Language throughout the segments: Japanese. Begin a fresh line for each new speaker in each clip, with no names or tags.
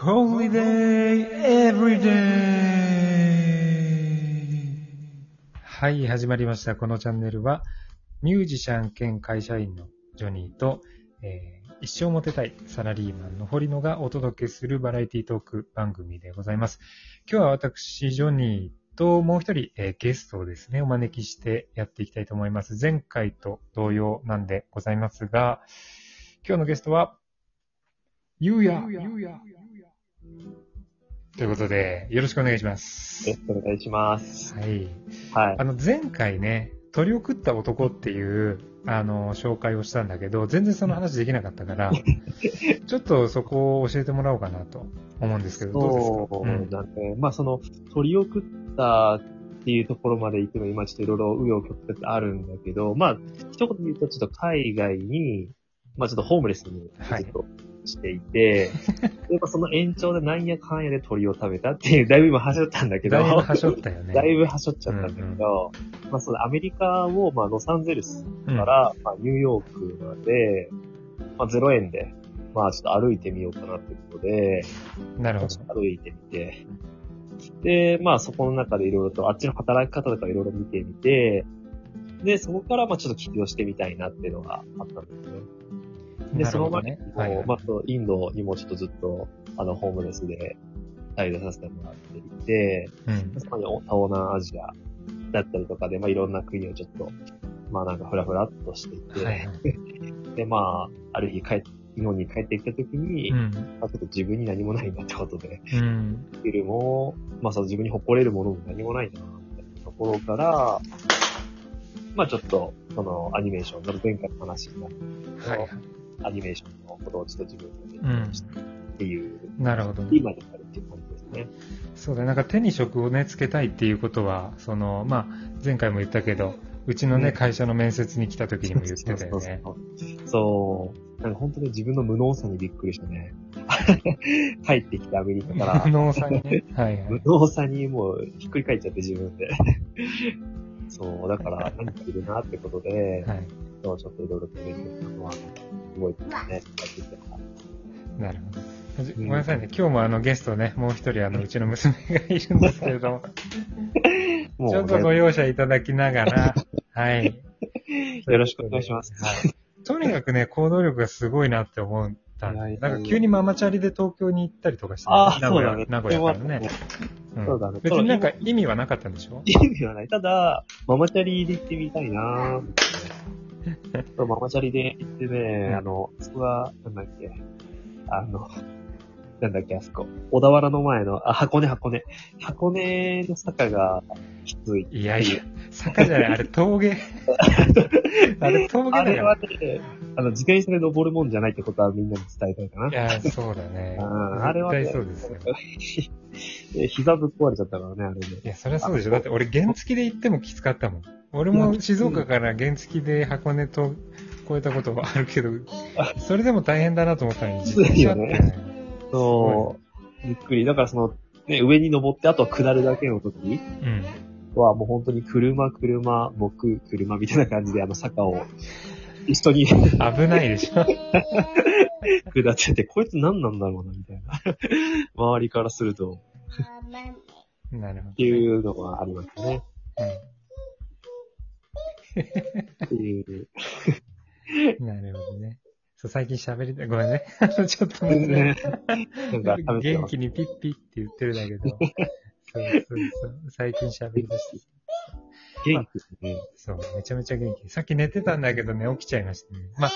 Holiday Everyday! はい、始まりました。このチャンネルは、ミュージシャン兼会社員のジョニーと、えー一生モテたいサラリーマンの堀野がお届けするバラエティトーク番組でございます。今日は私、ジョニーともう一人、えーゲストをですね、お招きしてやっていきたいと思います。前回と同様なんでございますが、今日のゲストは、ゆうや。ということで、よろしくお願いします。
よろしくお願いします。
はい。
はい。
あの、前回ね、鳥を食った男っていう、あの、紹介をしたんだけど、全然その話できなかったから、ちょっとそこを教えてもらおうかなと思うんですけど、どうですか？
そうなんで、まあその、鳥を食ったっていうところまで行くのに、今ちょっといろいろ紆余曲折あるんだけど、まあ、一言で言うとちょっと海外に、まあちょっとホームレスに
はい
ずっとしていて、でまあその延長でなんやかんやで鳥を食べたっていう、だいぶ今はしょったんだけど、
だいぶはしょったよね。
だいぶはしょっちゃったんだけど、まあそのアメリカを、まあロサンゼルスから、まあ、ニューヨークまで、まあ、0円で、まあ、ちょっと歩いてみようかなっていうことで、
うん。なるほど
ちょ。っと歩いてみて、で、まあ、そこの中でいろいろと、あっちの働き方とかいろいろ見てみて、で、そこから、まあ、ちょっと起業してみたいなっていうのがあったんですね。で、
な
その前にも、。
はいはい
まあ、インドにもちょっとずっと、あの、ホームレスで滞在させてもらっていて、
うん。
そこに東南アジアだったりとかで、まあ、いろんな国をちょっと、まあ、なんかふらふらっとしていて、
はいはい。
で、まあ、ある日帰っ日本に帰ってきた時に、
うん。
まあ、ちょっと自分に何もないんだってことで、
うん。
スキルも、まあ、その自分に誇れるものも何もないな、みたいなところから、まあ、ちょっと、その、アニメーション、前回の話になる
はいはい。
アニメーションのことをちょっと自分で
うん
勉強してっていう、
なるほどね。
今になるっていう感じですね。
そうだね。なんか手に職をね、つけたいっていうことは、その、まあ、前回も言ったけど、うちのね、
うん
会社の面接に来た時にも言ってたよ
そう
ね。
そうそうそう。なんか本当に自分の無能さにびっくりしたね。帰ってきてアメリカから
無。能さんね。はいはい
無。能さにもうひっくり返っちゃって自分で。そう、だから何かいるなってことで、
はい。
そうちょっといろいろと勉強したのは、すごいてきたから
なるほど。ごめんなさいね。今日もあのゲストね、もう一人あの、うちの娘がいるんですけれども、
もう
ちょっとご容赦いただきながら、はい。
よろしくお願いします。
はい。とにかくね、行動力がすごいなって思ったんで。なんか急にママチャリで東京に行ったりとかして、
ああ、
名古屋。名古屋からね。うん
そうだね。
別になんか意味はなかったんでしょ？
意味はない。ただ、ママチャリで行ってみたいなぁ。そうママチャリで行ってね、あの、そこが、なんだっけ、あの、なんだっけ、あそこ。小田原の前の、あ、箱根、箱根。箱根の坂がきつい。
いやいや、坂じゃない、あれ峠。あれ峠だよ
あれは。ね、あの、自転車で登るもんじゃないってことはみんなに伝えたいかな。
いや、そうだね。
うんあれはね
絶対そうですよ。
で膝ぶっ壊れちゃったからね、あれで。
いや、そりゃそうでしょ。だって俺原付で行ってもきつかったもん。俺も静岡から原付で箱根と越えたことはあるけど、それでも大変だなと思ったのに、自転車ってね。
そう、びっくり。だからその、ね、上に登って、あとは下るだけの時
うん。
はもう本当に車、車、僕、車みたいな感じであの坂を一緒に
危ないでしょ。
下ってて、こいつ何なんだろうな、みたいな。周りからすると、
なるほど。
っていうのがありましたね。っていう。
うん。なるほどね。そう、最近喋りたい。ごめんね。あの、ちょっと待って。元気にピッピッって言ってるんだけど。そうそうそう。最近喋り出して。
元気ですね。
そう、めちゃめちゃ元気。さっき寝てたんだけどね、起きちゃいましたね。まあ、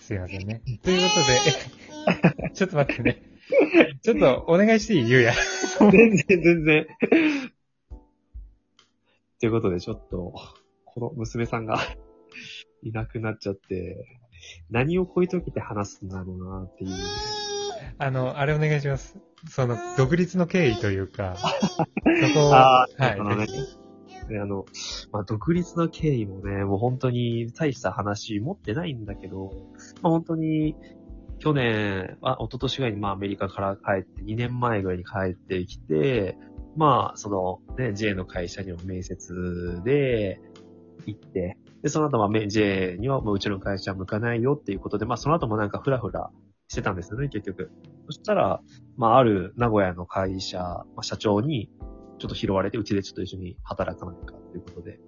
すいませんね。ということで、え ちょっと待ってね。ちょっとお願いしていい？ゆうや。
全然、全然。ということで、ちょっと、この娘さんが いなくなっちゃって、何をこういう時って話すんだろうなっていう。
あの、あれお願いします。その、独立の経緯というか、そこを、はい
あのね、であの、まあ、独立の経緯もね、もう本当に大した話持ってないんだけど、まあ、本当に、去年、あ、一昨年ぐらいにまあアメリカから帰って、2年前ぐらいに帰ってきて、まあ、そのね、J の会社にも面接で行って、で、その後まあ、め J にはもううちの会社は向かないよっていうことで、まあ、その後もなんかふらふらしてたんですよね、結局。そしたら、まあ、ある名古屋の会社、まあ、社長に、ちょっと拾われて、うちでちょっと一緒に働かないかということで。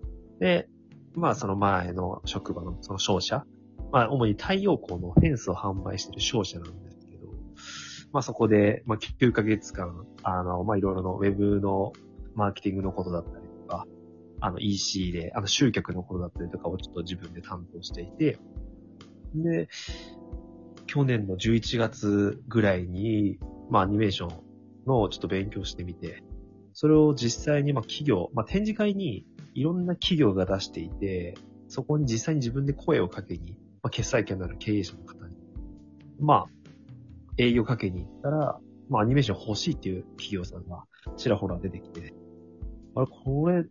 で、まあ、その前の職場のその商社、まあ、主に太陽光のフェンスを販売してる商社なんですけど、まあ、そこで、まあ、9ヶ月間、あの、まあ、いろいろのウェブのマーケティングのことだったり、あの EC で、あの集客のことだったりとかをちょっと自分で担当していて、で、去年の11月ぐらいに、まあアニメーションのちょっと勉強してみて、それを実際にまあ企業、まあ展示会にいろんな企業が出していて、そこに実際に自分で声をかけに、まあ決済権のある経営者の方に、まあ営業かけに行ったら、まあアニメーション欲しいっていう企業さんがちらほら出てきて、あれ、これ、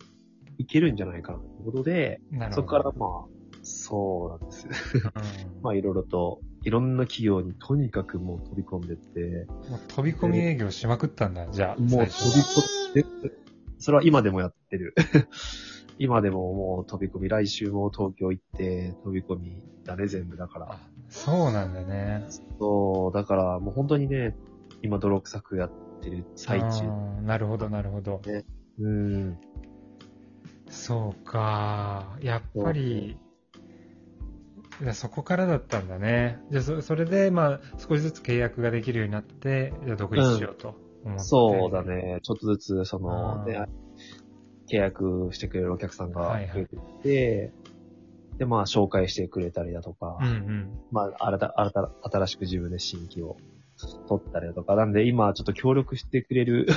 いけるんじゃないかなということで。そこからまあ、そうなんです。
うん
まあいろいろと、いろんな企業にとにかくもう飛び込んでって、
もう飛び込み営業しまくったんだ、じゃあ。
もう飛び込んで、それは今でもやってる。今でももう飛び込み、来週も東京行って飛び込みだね、全部だから。
あそうなんだね。
そう、だからもう本当にね、今泥臭くやってる最中。
なるほど、なるほど。
うん。
そうか。やっぱり、いやそこからだったんだね。じゃあそ、それで、まあ、少しずつ契約ができるようになって、じゃあ独立しようと思って。
そうだ。ね。ちょっとずつ、その、契約してくれるお客さんが
はいはい
増えてきて、で、まあ、紹介してくれたりだとか、
うんうん。
まあ、新た、新た、新しく自分で新規を取ったりだとか、なんで今ちょっと協力してくれる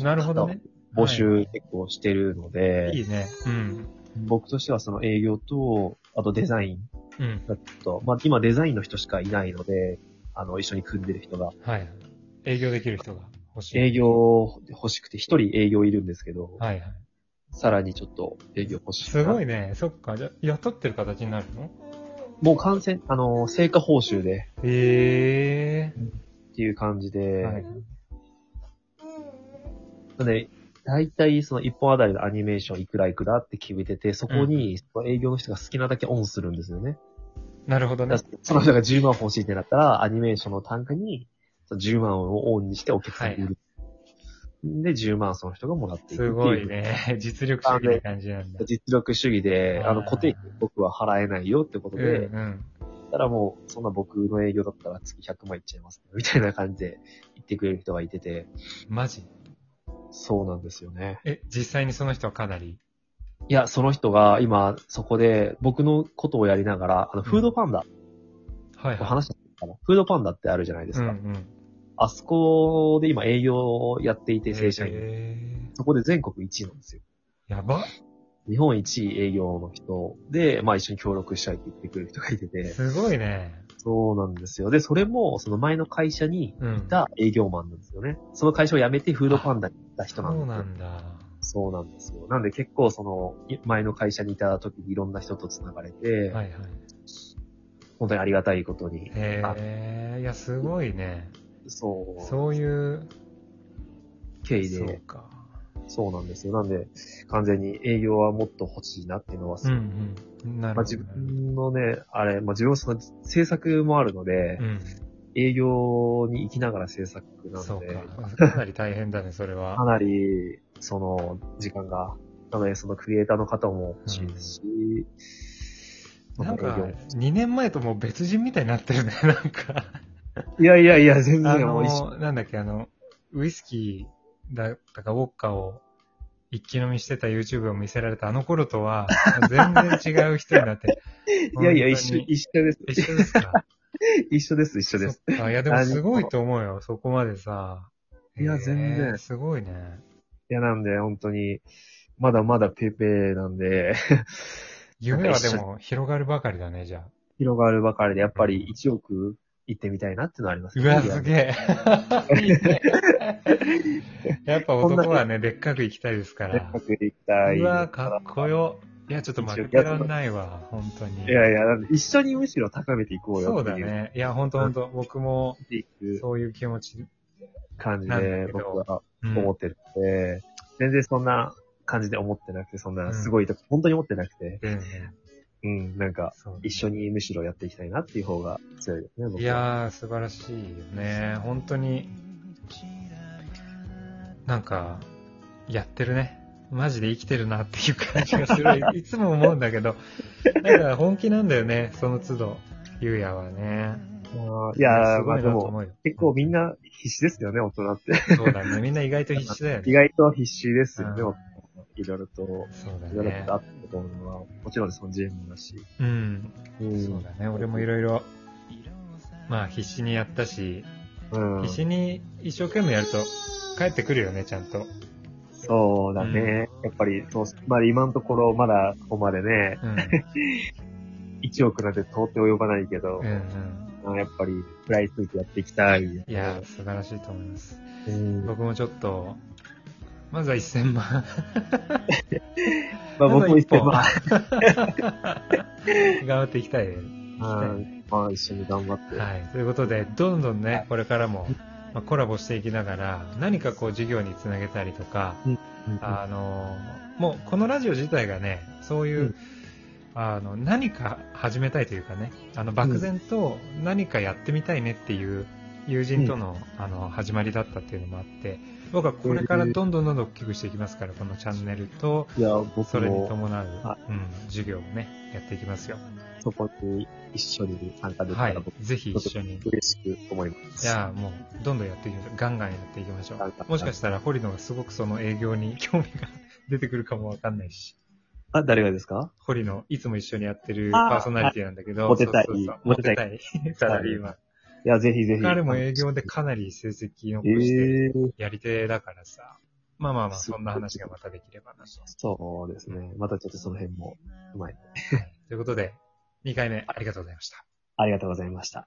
なるほどね。
募集結構してるので、
いいね。うん。
僕としてはその営業と、あとデザイン
うん。
だと、まあ今デザインの人しかいないので、あの、一緒に組んでる人が、
はい。営業できる人が欲しい。
営業欲しくて、一人営業いるんですけど、
はいはい。
さらにちょっと営業欲しい。
すごいね。そっか。じゃあ、雇ってる形になるの？
もう完全、あの、成果報酬で
へえ
っていう感じで、
ー。はい。
なんで、大体その一本あたりのアニメーションいくらいくらって決めてて、そこにその営業の人が好きなだけオンするんですよね。
なるほどね
だ。からその人が10万欲しいってなったら、アニメーションの単価にその10万をオンにしてお客さんに売る。で、10万その人がもらっていくっていう。
すごいね。実力主義な感じなんだ。
実力主義で、あの、固定費僕は払えないよってこと
うん
で、
うん。
たらもう、そんな僕の営業だったら月100万いっちゃいます、みたいな感じで言ってくれる人がいてて、
マジ？
そうなんですよね。
え、実際にその人はかなり？
いや、その人が今、そこで僕のことをやりながら、あの、フードパンダ、
はいはい。
話したかな、フードパンダってあるじゃないですか。
うんうん。
あそこで今営業をやっていて、正社員。
へ
そこで全国1位なんですよ。
ーやば。
日本一位営業の人で、まあ一緒に協力したいって言ってくれる人がいてて、
すごいね。
そうなんですよ。で、それも、その前の会社に
うん
いた営業マンなんですよね。その会社を辞めてフードパンダに行った人
そう
なんですよ。
なんだ。
そうなんですよ。なんで結構その、い前の会社にいた時にいろんな人と繋がれて、
はいはい。
本当にありがたいことに。
へえ、いや、すごいね。
そう。
そういう、
経緯
そう
で、
か。
そうなんですよ。なんで、完全に営業はもっと欲しいなっていうのはす
う
ごい、
んうん。なる
まあ。自分のね、あれ、まあ、自分はその制作もあるので、
うん。
営業に行きながら制作なので、
そうか。かなり大変だね、それは
か。なり、その、時間が、なので、そのクリエイターの方も欲しいですし、
なんか
営業、
2年前ともう別人みたいになってるね、なんか。
いやいやいや、全
あ
然もう一緒。
の、なんだっけ、あの、ウイスキーだったか、ウォッカを一気飲みしてた YouTube を見せられたあの頃とは、全然違う人になって。
いやいや、一緒、
に
一緒です。
一緒ですか？
一緒です、一緒です。
そっかいや、でもすごいと思うよ、そこまでさ。
いや全然
すごいね。
いや、なんで、本当に、まだまだペーペーなんで、
夢はでも広がるばかりだね、じゃあ。
広がるばかりで、やっぱり1億行ってみたいなってのはあります
うわ、すげえ。やっぱ男はね、でっかく行きたいですから。
高く行きたい。
うわ、かっこよ。いや、ちょっと負けらんないわ、本当に。
いやいや、一緒にむしろ高めていこうよ
そう。だね。いや、本当本当僕もそういう気持ち。
感じで僕は
うん
思ってるので、全然そんな感じで思ってなくて、そんなすごいと、本当に思ってなくて、
うん
うん、なんか、一緒にむしろやっていきたいなっていう方が強いですね。
いやー、素晴らしいよね。本当に、なんか、やってるね。マジで生きてるなっていう感じがする。いつも思うんだけど、なんか本気なんだよね、その都度、ゆうやはね。
いやー、まあでも。結構みんな必死ですよね、大人って。
そうだね。みんな意外と必死だよ
意
ね。
外と必死ですよね、いろいろと、
そうだ
いろいろ
ね
とあ。ったと思うのは、もちろんそのジェームだし。
うん。
うん
そうだね。俺もいろいろ、まあ必死にやったし、
うん。
必死に一生懸命やると帰ってくるよね、ちゃんと。
そうだね。やっぱり、そう、まあ今のところまだここまでね、
うん。
1億なんて到底及ばないけど
う、んうん。
まあやっぱり食らいついてやっていきたい。
いや、素晴らしいと思います。
うん、
僕もちょっと、まずは1000万。
まあ僕も一
ま
まあ、
頑張っていきたいね。
はいまあ一緒に頑張って。
はい。ということで、どんどんね、これからも、まあ、コラボしていきながら、何かこう授業につなげたりとか、
うん
あのーもうこのラジオ自体がね、そういう、
うん
あの、何か始めたいというかね、あの、漠然と何かやってみたいねっていう友人との、あの、始まりだったっていうのもあって、僕はこれからどんどんどんどん大きくしていきますから、このチャンネルと、
いや、僕
それに
も
伴う
は、
うん、授業をね、やっていきますよ。
そこに一緒に参加できた
はい。ぜひ一緒に。
嬉しく思います。
いやもう、どんどんやっていきましょう。ガンガンやっていきましょう。もしかしたら、堀野がすごくその営業に 興味が出てくるかもわかんないし。
あ、誰がですか？
堀野、いつも一緒にやってるパーソナリティなんだけど、
モテたいモテたい。
サラリーマン。
いや、ぜひぜひ。
彼も営業でかなり成績残
え
して、
え
やり手だからさ。まあまあまあ、そんな話がまたできればなと。
そうですね。またちょっとその辺もうま
いということで、2回目ありがとうございました。
ありがとうございました。